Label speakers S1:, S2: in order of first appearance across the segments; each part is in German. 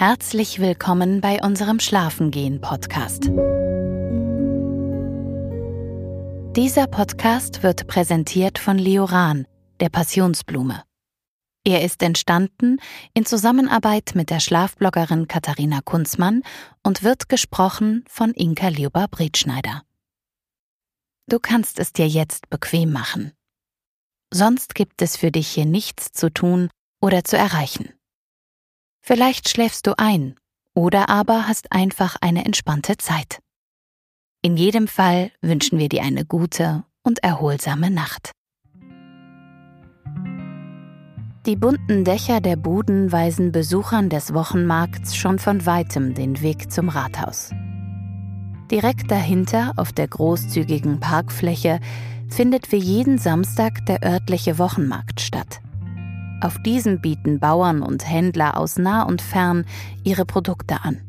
S1: Herzlich willkommen bei unserem Schlafengehen Podcast. Dieser Podcast wird präsentiert von Lioran, der Passionsblume. Er ist entstanden in Zusammenarbeit mit der Schlafbloggerin Katharina Kunzmann und wird gesprochen von Inka Liober-Bretschneider. Du kannst es dir jetzt bequem machen. Sonst gibt es für dich hier nichts zu tun oder zu erreichen. Vielleicht schläfst du ein oder aber hast einfach eine entspannte Zeit. In jedem Fall wünschen wir dir eine gute und erholsame Nacht. Die bunten Dächer der Buden weisen Besuchern des Wochenmarkts schon von weitem den Weg zum Rathaus. Direkt dahinter, auf der großzügigen Parkfläche, findet wie jeden Samstag der örtliche Wochenmarkt statt. Auf diesem bieten Bauern und Händler aus nah und fern ihre Produkte an.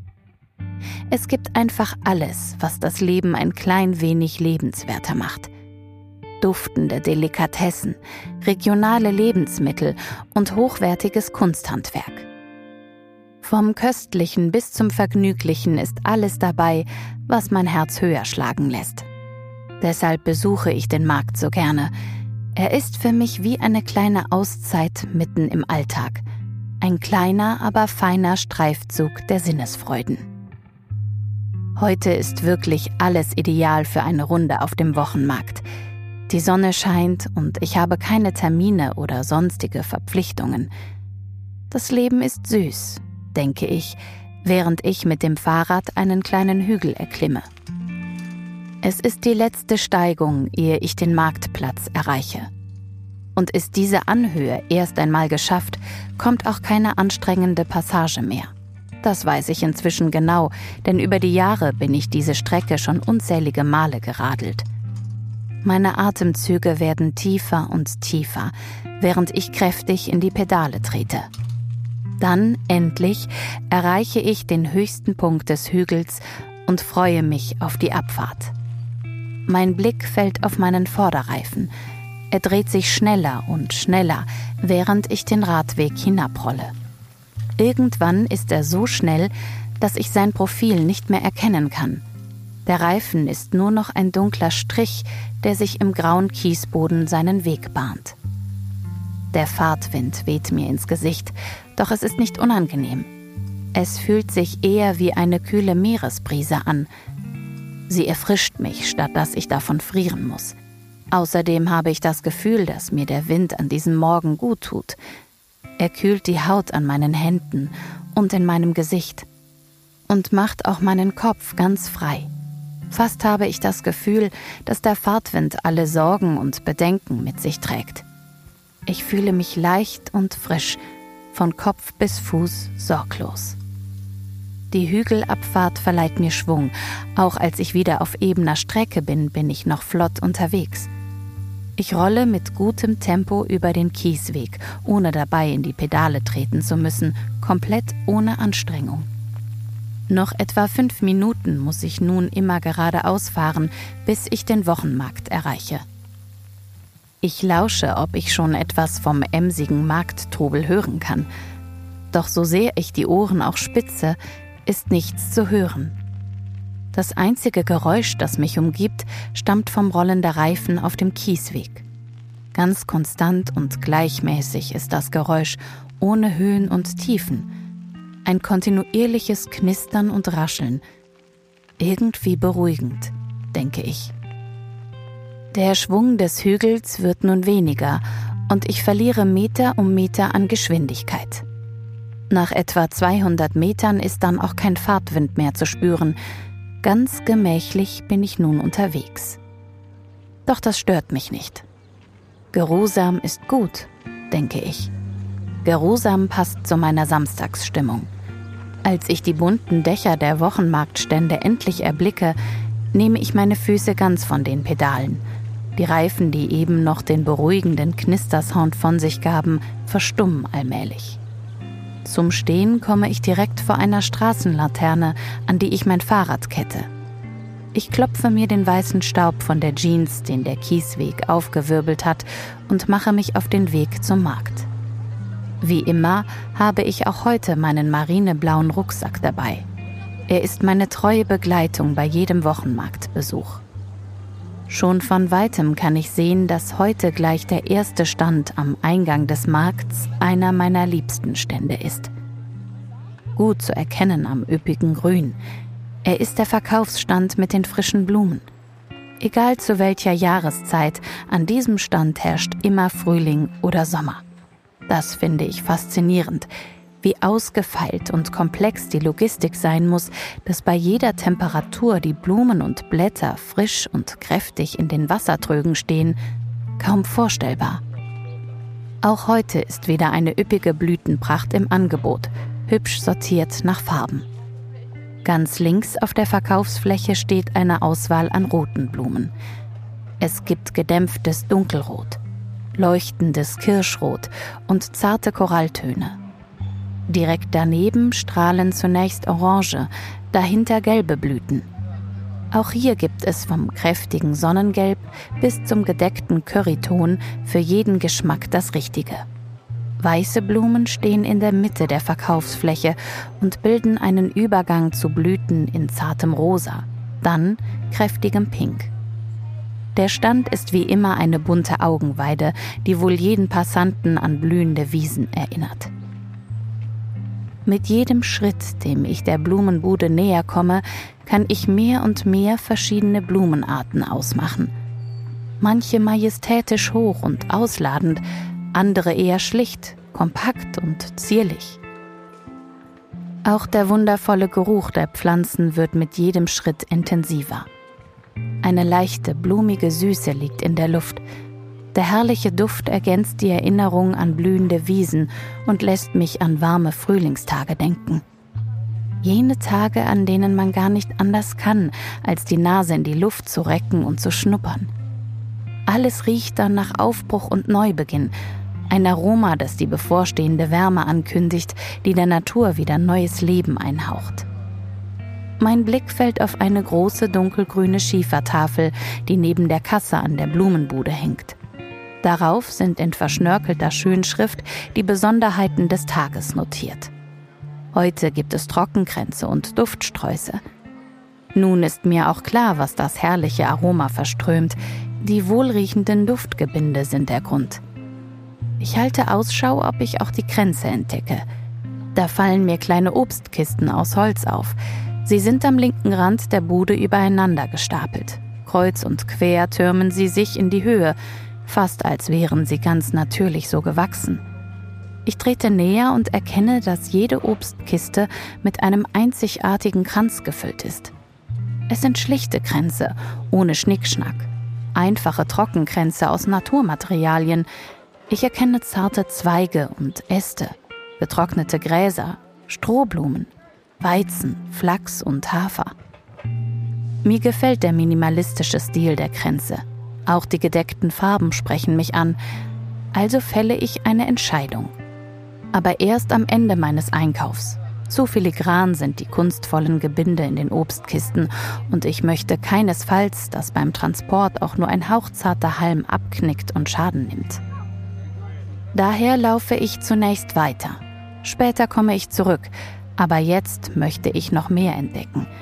S1: Es gibt einfach alles, was das Leben ein klein wenig lebenswerter macht. Duftende Delikatessen, regionale Lebensmittel und hochwertiges Kunsthandwerk. Vom Köstlichen bis zum Vergnüglichen ist alles dabei, was mein Herz höher schlagen lässt. Deshalb besuche ich den Markt so gerne, er ist für mich wie eine kleine Auszeit mitten im Alltag. Ein kleiner, aber feiner Streifzug der Sinnesfreuden. Heute ist wirklich alles ideal für eine Runde auf dem Wochenmarkt. Die Sonne scheint und ich habe keine Termine oder sonstige Verpflichtungen. Das Leben ist süß, denke ich, während ich mit dem Fahrrad einen kleinen Hügel erklimme. Es ist die letzte Steigung, ehe ich den Marktplatz erreiche. Und ist diese Anhöhe erst einmal geschafft, kommt auch keine anstrengende Passage mehr. Das weiß ich inzwischen genau, denn über die Jahre bin ich diese Strecke schon unzählige Male geradelt. Meine Atemzüge werden tiefer und tiefer, während ich kräftig in die Pedale trete. Dann, endlich, erreiche ich den höchsten Punkt des Hügels und freue mich auf die Abfahrt. Mein Blick fällt auf meinen Vorderreifen. Er dreht sich schneller und schneller, während ich den Radweg hinabrolle. Irgendwann ist er so schnell, dass ich sein Profil nicht mehr erkennen kann. Der Reifen ist nur noch ein dunkler Strich, der sich im grauen Kiesboden seinen Weg bahnt. Der Fahrtwind weht mir ins Gesicht, doch es ist nicht unangenehm. Es fühlt sich eher wie eine kühle Meeresbrise an, Sie erfrischt mich, statt dass ich davon frieren muss. Außerdem habe ich das Gefühl, dass mir der Wind an diesem Morgen gut tut. Er kühlt die Haut an meinen Händen und in meinem Gesicht und macht auch meinen Kopf ganz frei. Fast habe ich das Gefühl, dass der Fahrtwind alle Sorgen und Bedenken mit sich trägt. Ich fühle mich leicht und frisch, von Kopf bis Fuß sorglos. Die Hügelabfahrt verleiht mir Schwung. Auch als ich wieder auf ebener Strecke bin, bin ich noch flott unterwegs. Ich rolle mit gutem Tempo über den Kiesweg, ohne dabei in die Pedale treten zu müssen, komplett ohne Anstrengung. Noch etwa fünf Minuten muss ich nun immer geradeaus fahren, bis ich den Wochenmarkt erreiche. Ich lausche, ob ich schon etwas vom emsigen Markttrubel hören kann. Doch so sehr ich die Ohren auch spitze, ist nichts zu hören. Das einzige Geräusch, das mich umgibt, stammt vom Rollen der Reifen auf dem Kiesweg. Ganz konstant und gleichmäßig ist das Geräusch, ohne Höhen und Tiefen. Ein kontinuierliches Knistern und Rascheln. Irgendwie beruhigend, denke ich. Der Schwung des Hügels wird nun weniger und ich verliere Meter um Meter an Geschwindigkeit. Nach etwa 200 Metern ist dann auch kein Fahrtwind mehr zu spüren. Ganz gemächlich bin ich nun unterwegs. Doch das stört mich nicht. Geruhsam ist gut, denke ich. Geruhsam passt zu meiner Samstagsstimmung. Als ich die bunten Dächer der Wochenmarktstände endlich erblicke, nehme ich meine Füße ganz von den Pedalen. Die Reifen, die eben noch den beruhigenden Knistersound von sich gaben, verstummen allmählich. Zum Stehen komme ich direkt vor einer Straßenlaterne, an die ich mein Fahrrad kette. Ich klopfe mir den weißen Staub von der Jeans, den der Kiesweg aufgewirbelt hat, und mache mich auf den Weg zum Markt. Wie immer habe ich auch heute meinen marineblauen Rucksack dabei. Er ist meine treue Begleitung bei jedem Wochenmarktbesuch. Schon von weitem kann ich sehen, dass heute gleich der erste Stand am Eingang des Markts einer meiner liebsten Stände ist. Gut zu erkennen am üppigen Grün. Er ist der Verkaufsstand mit den frischen Blumen. Egal zu welcher Jahreszeit, an diesem Stand herrscht immer Frühling oder Sommer. Das finde ich faszinierend, wie ausgefeilt und komplex die Logistik sein muss, dass bei jeder Temperatur die Blumen und Blätter frisch und kräftig in den Wassertrögen stehen, kaum vorstellbar. Auch heute ist wieder eine üppige Blütenpracht im Angebot, hübsch sortiert nach Farben. Ganz links auf der Verkaufsfläche steht eine Auswahl an roten Blumen. Es gibt gedämpftes Dunkelrot, leuchtendes Kirschrot und zarte Koralltöne. Direkt daneben strahlen zunächst orange, dahinter gelbe Blüten. Auch hier gibt es vom kräftigen Sonnengelb bis zum gedeckten Curryton für jeden Geschmack das Richtige. Weiße Blumen stehen in der Mitte der Verkaufsfläche und bilden einen Übergang zu Blüten in zartem Rosa, dann kräftigem Pink. Der Stand ist wie immer eine bunte Augenweide, die wohl jeden Passanten an blühende Wiesen erinnert. Mit jedem Schritt, dem ich der Blumenbude näher komme, kann ich mehr und mehr verschiedene Blumenarten ausmachen. Manche majestätisch hoch und ausladend, andere eher schlicht, kompakt und zierlich. Auch der wundervolle Geruch der Pflanzen wird mit jedem Schritt intensiver. Eine leichte, blumige Süße liegt in der Luft, der herrliche Duft ergänzt die Erinnerung an blühende Wiesen und lässt mich an warme Frühlingstage denken. Jene Tage, an denen man gar nicht anders kann, als die Nase in die Luft zu recken und zu schnuppern. Alles riecht dann nach Aufbruch und Neubeginn, ein Aroma, das die bevorstehende Wärme ankündigt, die der Natur wieder neues Leben einhaucht. Mein Blick fällt auf eine große dunkelgrüne Schiefertafel, die neben der Kasse an der Blumenbude hängt. Darauf sind in verschnörkelter Schönschrift die Besonderheiten des Tages notiert. Heute gibt es Trockenkränze und Duftsträuße. Nun ist mir auch klar, was das herrliche Aroma verströmt. Die wohlriechenden Duftgebinde sind der Grund. Ich halte Ausschau, ob ich auch die Kränze entdecke. Da fallen mir kleine Obstkisten aus Holz auf. Sie sind am linken Rand der Bude übereinander gestapelt. Kreuz und quer türmen sie sich in die Höhe, fast als wären sie ganz natürlich so gewachsen. Ich trete näher und erkenne, dass jede Obstkiste mit einem einzigartigen Kranz gefüllt ist. Es sind schlichte Kränze, ohne Schnickschnack. Einfache Trockenkränze aus Naturmaterialien. Ich erkenne zarte Zweige und Äste, getrocknete Gräser, Strohblumen, Weizen, Flachs und Hafer. Mir gefällt der minimalistische Stil der Kränze. Auch die gedeckten Farben sprechen mich an, also fälle ich eine Entscheidung. Aber erst am Ende meines Einkaufs. So filigran sind die kunstvollen Gebinde in den Obstkisten und ich möchte keinesfalls, dass beim Transport auch nur ein hauchzarter Halm abknickt und Schaden nimmt. Daher laufe ich zunächst weiter. Später komme ich zurück, aber jetzt möchte ich noch mehr entdecken –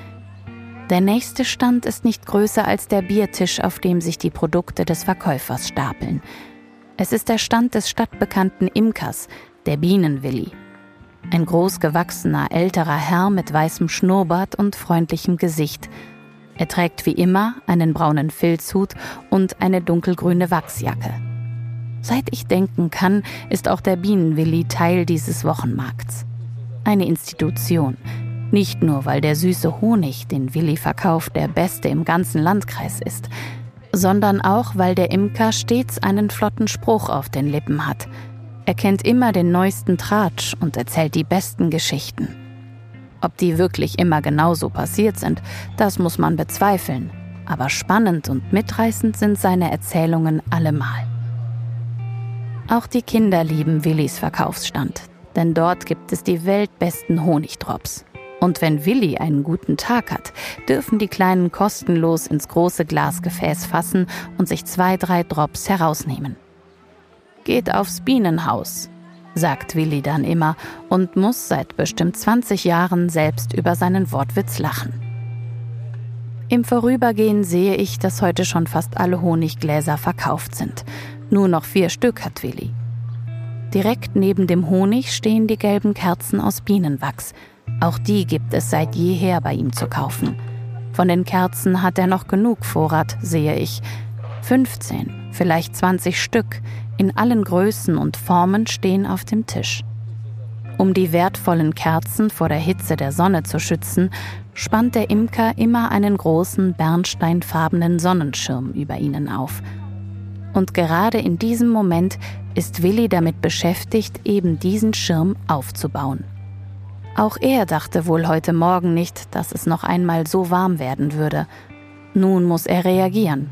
S1: der nächste Stand ist nicht größer als der Biertisch, auf dem sich die Produkte des Verkäufers stapeln. Es ist der Stand des stadtbekannten Imkers, der Bienenwilli. Ein großgewachsener älterer Herr mit weißem Schnurrbart und freundlichem Gesicht. Er trägt wie immer einen braunen Filzhut und eine dunkelgrüne Wachsjacke. Seit ich denken kann, ist auch der Bienenwilli Teil dieses Wochenmarkts. Eine Institution, nicht nur, weil der süße Honig, den Willi verkauft, der beste im ganzen Landkreis ist, sondern auch, weil der Imker stets einen flotten Spruch auf den Lippen hat. Er kennt immer den neuesten Tratsch und erzählt die besten Geschichten. Ob die wirklich immer genauso passiert sind, das muss man bezweifeln. Aber spannend und mitreißend sind seine Erzählungen allemal. Auch die Kinder lieben Willis Verkaufsstand, denn dort gibt es die weltbesten Honigdrops. Und wenn Willi einen guten Tag hat, dürfen die Kleinen kostenlos ins große Glasgefäß fassen und sich zwei, drei Drops herausnehmen. Geht aufs Bienenhaus. sagt Willi dann immer und muss seit bestimmt 20 Jahren selbst über seinen Wortwitz lachen. Im Vorübergehen sehe ich, dass heute schon fast alle Honiggläser verkauft sind. Nur noch vier Stück hat Willi. Direkt neben dem Honig stehen die gelben Kerzen aus Bienenwachs. Auch die gibt es seit jeher bei ihm zu kaufen. Von den Kerzen hat er noch genug Vorrat, sehe ich. 15, vielleicht 20 Stück, in allen Größen und Formen stehen auf dem Tisch. Um die wertvollen Kerzen vor der Hitze der Sonne zu schützen, spannt der Imker immer einen großen bernsteinfarbenen Sonnenschirm über ihnen auf. Und gerade in diesem Moment ist Willi damit beschäftigt, eben diesen Schirm aufzubauen. Auch er dachte wohl heute Morgen nicht, dass es noch einmal so warm werden würde. Nun muss er reagieren.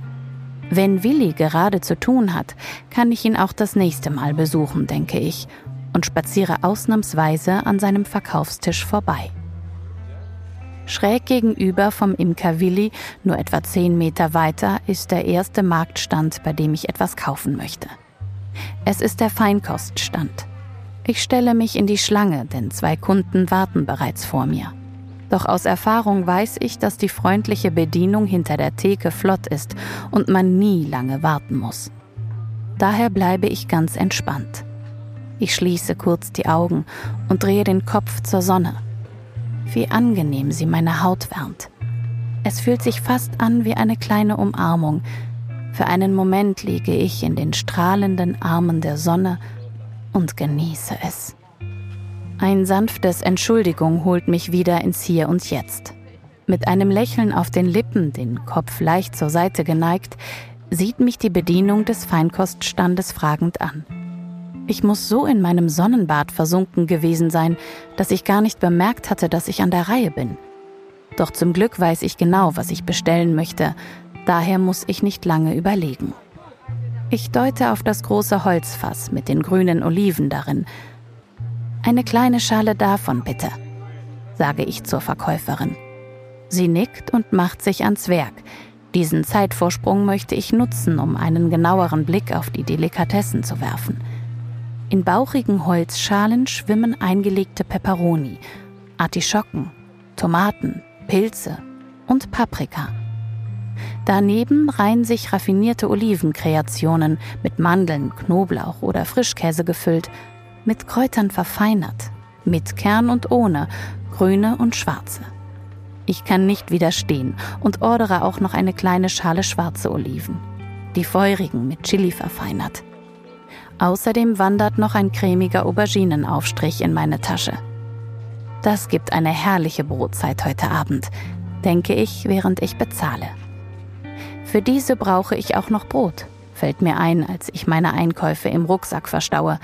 S1: Wenn Willi gerade zu tun hat, kann ich ihn auch das nächste Mal besuchen, denke ich, und spaziere ausnahmsweise an seinem Verkaufstisch vorbei. Schräg gegenüber vom Imker Willi, nur etwa zehn Meter weiter, ist der erste Marktstand, bei dem ich etwas kaufen möchte. Es ist der Feinkoststand. Ich stelle mich in die Schlange, denn zwei Kunden warten bereits vor mir. Doch aus Erfahrung weiß ich, dass die freundliche Bedienung hinter der Theke flott ist und man nie lange warten muss. Daher bleibe ich ganz entspannt. Ich schließe kurz die Augen und drehe den Kopf zur Sonne. Wie angenehm sie meine Haut wärmt. Es fühlt sich fast an wie eine kleine Umarmung. Für einen Moment liege ich in den strahlenden Armen der Sonne und genieße es. Ein sanftes Entschuldigung holt mich wieder ins Hier und Jetzt. Mit einem Lächeln auf den Lippen, den Kopf leicht zur Seite geneigt, sieht mich die Bedienung des Feinkoststandes fragend an. Ich muss so in meinem Sonnenbad versunken gewesen sein, dass ich gar nicht bemerkt hatte, dass ich an der Reihe bin. Doch zum Glück weiß ich genau, was ich bestellen möchte, daher muss ich nicht lange überlegen. Ich deute auf das große Holzfass mit den grünen Oliven darin, eine kleine Schale davon bitte, sage ich zur Verkäuferin. Sie nickt und macht sich ans Werk. Diesen Zeitvorsprung möchte ich nutzen, um einen genaueren Blick auf die Delikatessen zu werfen. In bauchigen Holzschalen schwimmen eingelegte Peperoni, Artischocken, Tomaten, Pilze und Paprika. Daneben reihen sich raffinierte Olivenkreationen mit Mandeln, Knoblauch oder Frischkäse gefüllt mit Kräutern verfeinert, mit Kern und ohne, grüne und schwarze. Ich kann nicht widerstehen und ordere auch noch eine kleine Schale schwarze Oliven, die feurigen mit Chili verfeinert. Außerdem wandert noch ein cremiger Auberginenaufstrich in meine Tasche. Das gibt eine herrliche Brotzeit heute Abend, denke ich, während ich bezahle. Für diese brauche ich auch noch Brot, fällt mir ein, als ich meine Einkäufe im Rucksack verstaue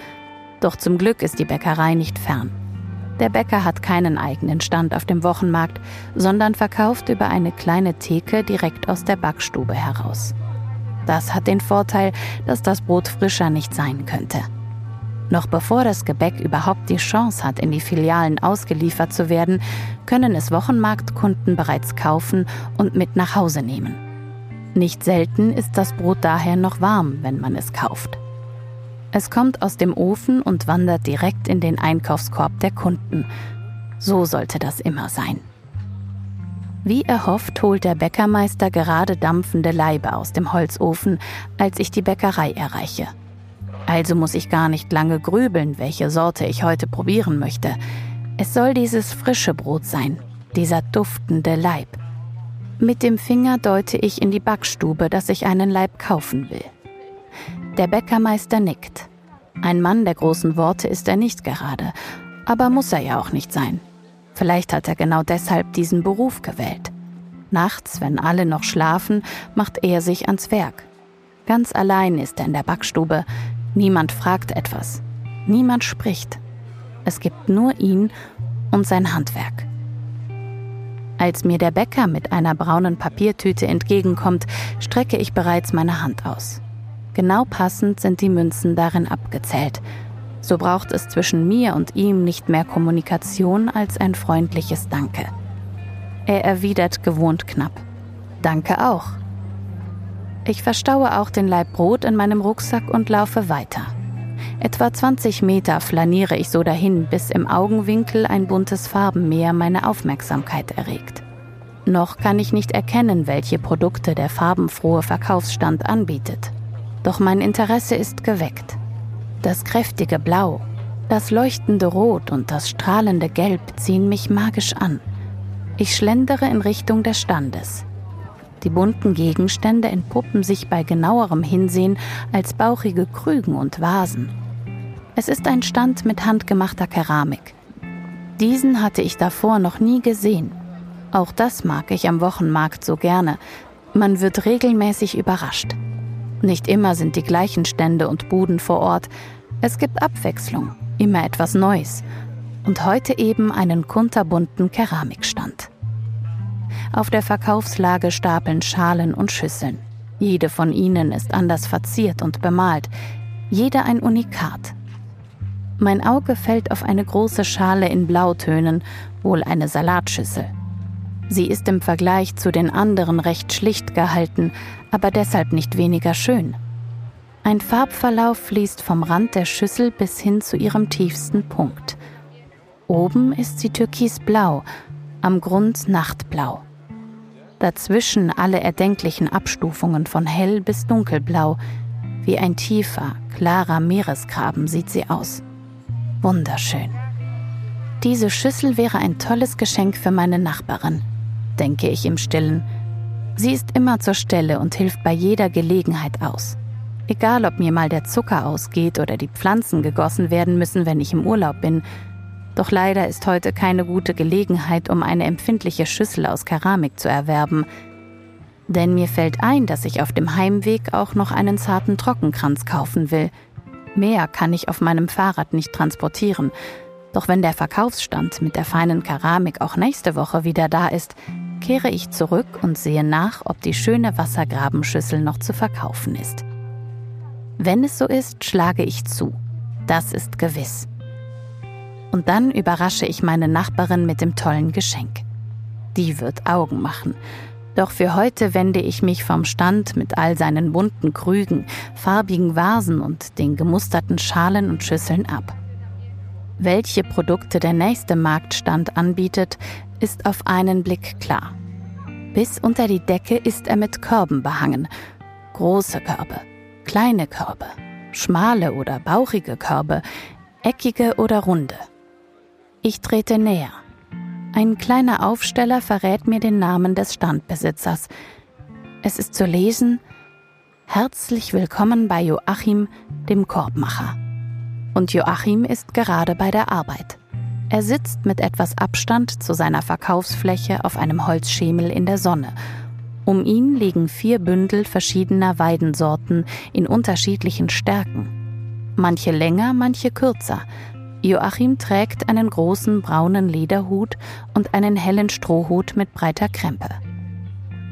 S1: doch zum Glück ist die Bäckerei nicht fern. Der Bäcker hat keinen eigenen Stand auf dem Wochenmarkt, sondern verkauft über eine kleine Theke direkt aus der Backstube heraus. Das hat den Vorteil, dass das Brot frischer nicht sein könnte. Noch bevor das Gebäck überhaupt die Chance hat, in die Filialen ausgeliefert zu werden, können es Wochenmarktkunden bereits kaufen und mit nach Hause nehmen. Nicht selten ist das Brot daher noch warm, wenn man es kauft. Es kommt aus dem Ofen und wandert direkt in den Einkaufskorb der Kunden. So sollte das immer sein. Wie erhofft holt der Bäckermeister gerade dampfende Leibe aus dem Holzofen, als ich die Bäckerei erreiche. Also muss ich gar nicht lange grübeln, welche Sorte ich heute probieren möchte. Es soll dieses frische Brot sein, dieser duftende Leib. Mit dem Finger deute ich in die Backstube, dass ich einen Leib kaufen will. Der Bäckermeister nickt. Ein Mann der großen Worte ist er nicht gerade, aber muss er ja auch nicht sein. Vielleicht hat er genau deshalb diesen Beruf gewählt. Nachts, wenn alle noch schlafen, macht er sich ans Werk. Ganz allein ist er in der Backstube. Niemand fragt etwas. Niemand spricht. Es gibt nur ihn und sein Handwerk. Als mir der Bäcker mit einer braunen Papiertüte entgegenkommt, strecke ich bereits meine Hand aus. Genau passend sind die Münzen darin abgezählt. So braucht es zwischen mir und ihm nicht mehr Kommunikation als ein freundliches Danke. Er erwidert gewohnt knapp. Danke auch. Ich verstaue auch den Laib Brot in meinem Rucksack und laufe weiter. Etwa 20 Meter flaniere ich so dahin, bis im Augenwinkel ein buntes Farbenmeer meine Aufmerksamkeit erregt. Noch kann ich nicht erkennen, welche Produkte der farbenfrohe Verkaufsstand anbietet. Doch mein Interesse ist geweckt. Das kräftige Blau, das leuchtende Rot und das strahlende Gelb ziehen mich magisch an. Ich schlendere in Richtung des Standes. Die bunten Gegenstände entpuppen sich bei genauerem Hinsehen als bauchige Krügen und Vasen. Es ist ein Stand mit handgemachter Keramik. Diesen hatte ich davor noch nie gesehen. Auch das mag ich am Wochenmarkt so gerne. Man wird regelmäßig überrascht. Nicht immer sind die gleichen Stände und Buden vor Ort. Es gibt Abwechslung, immer etwas Neues. Und heute eben einen kunterbunten Keramikstand. Auf der Verkaufslage stapeln Schalen und Schüsseln. Jede von ihnen ist anders verziert und bemalt, jede ein Unikat. Mein Auge fällt auf eine große Schale in Blautönen, wohl eine Salatschüssel. Sie ist im Vergleich zu den anderen recht schlicht gehalten, aber deshalb nicht weniger schön. Ein Farbverlauf fließt vom Rand der Schüssel bis hin zu ihrem tiefsten Punkt. Oben ist sie türkisblau, am Grund nachtblau. Dazwischen alle erdenklichen Abstufungen von hell bis dunkelblau. Wie ein tiefer, klarer Meeresgraben sieht sie aus. Wunderschön. Diese Schüssel wäre ein tolles Geschenk für meine Nachbarin, denke ich im stillen. Sie ist immer zur Stelle und hilft bei jeder Gelegenheit aus. Egal, ob mir mal der Zucker ausgeht oder die Pflanzen gegossen werden müssen, wenn ich im Urlaub bin. Doch leider ist heute keine gute Gelegenheit, um eine empfindliche Schüssel aus Keramik zu erwerben. Denn mir fällt ein, dass ich auf dem Heimweg auch noch einen zarten Trockenkranz kaufen will, Mehr kann ich auf meinem Fahrrad nicht transportieren. Doch wenn der Verkaufsstand mit der feinen Keramik auch nächste Woche wieder da ist, kehre ich zurück und sehe nach, ob die schöne Wassergrabenschüssel noch zu verkaufen ist. Wenn es so ist, schlage ich zu. Das ist gewiss. Und dann überrasche ich meine Nachbarin mit dem tollen Geschenk. Die wird Augen machen doch für heute wende ich mich vom Stand mit all seinen bunten Krügen, farbigen Vasen und den gemusterten Schalen und Schüsseln ab. Welche Produkte der nächste Marktstand anbietet, ist auf einen Blick klar. Bis unter die Decke ist er mit Körben behangen. Große Körbe, kleine Körbe, schmale oder bauchige Körbe, eckige oder runde. Ich trete näher. Ein kleiner Aufsteller verrät mir den Namen des Standbesitzers. Es ist zu lesen Herzlich willkommen bei Joachim, dem Korbmacher. Und Joachim ist gerade bei der Arbeit. Er sitzt mit etwas Abstand zu seiner Verkaufsfläche auf einem Holzschemel in der Sonne. Um ihn liegen vier Bündel verschiedener Weidensorten in unterschiedlichen Stärken. Manche länger, manche kürzer, Joachim trägt einen großen braunen Lederhut und einen hellen Strohhut mit breiter Krempe.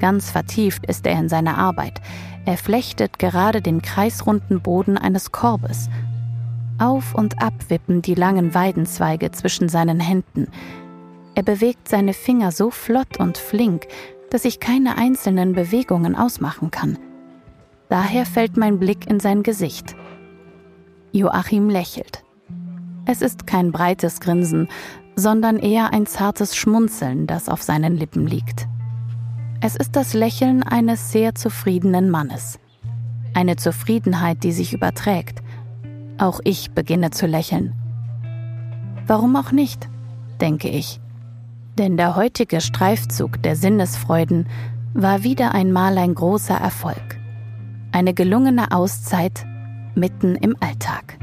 S1: Ganz vertieft ist er in seiner Arbeit. Er flechtet gerade den kreisrunden Boden eines Korbes. Auf und ab wippen die langen Weidenzweige zwischen seinen Händen. Er bewegt seine Finger so flott und flink, dass ich keine einzelnen Bewegungen ausmachen kann. Daher fällt mein Blick in sein Gesicht. Joachim lächelt. Es ist kein breites Grinsen, sondern eher ein zartes Schmunzeln, das auf seinen Lippen liegt. Es ist das Lächeln eines sehr zufriedenen Mannes. Eine Zufriedenheit, die sich überträgt. Auch ich beginne zu lächeln. Warum auch nicht, denke ich. Denn der heutige Streifzug der Sinnesfreuden war wieder einmal ein großer Erfolg. Eine gelungene Auszeit mitten im Alltag.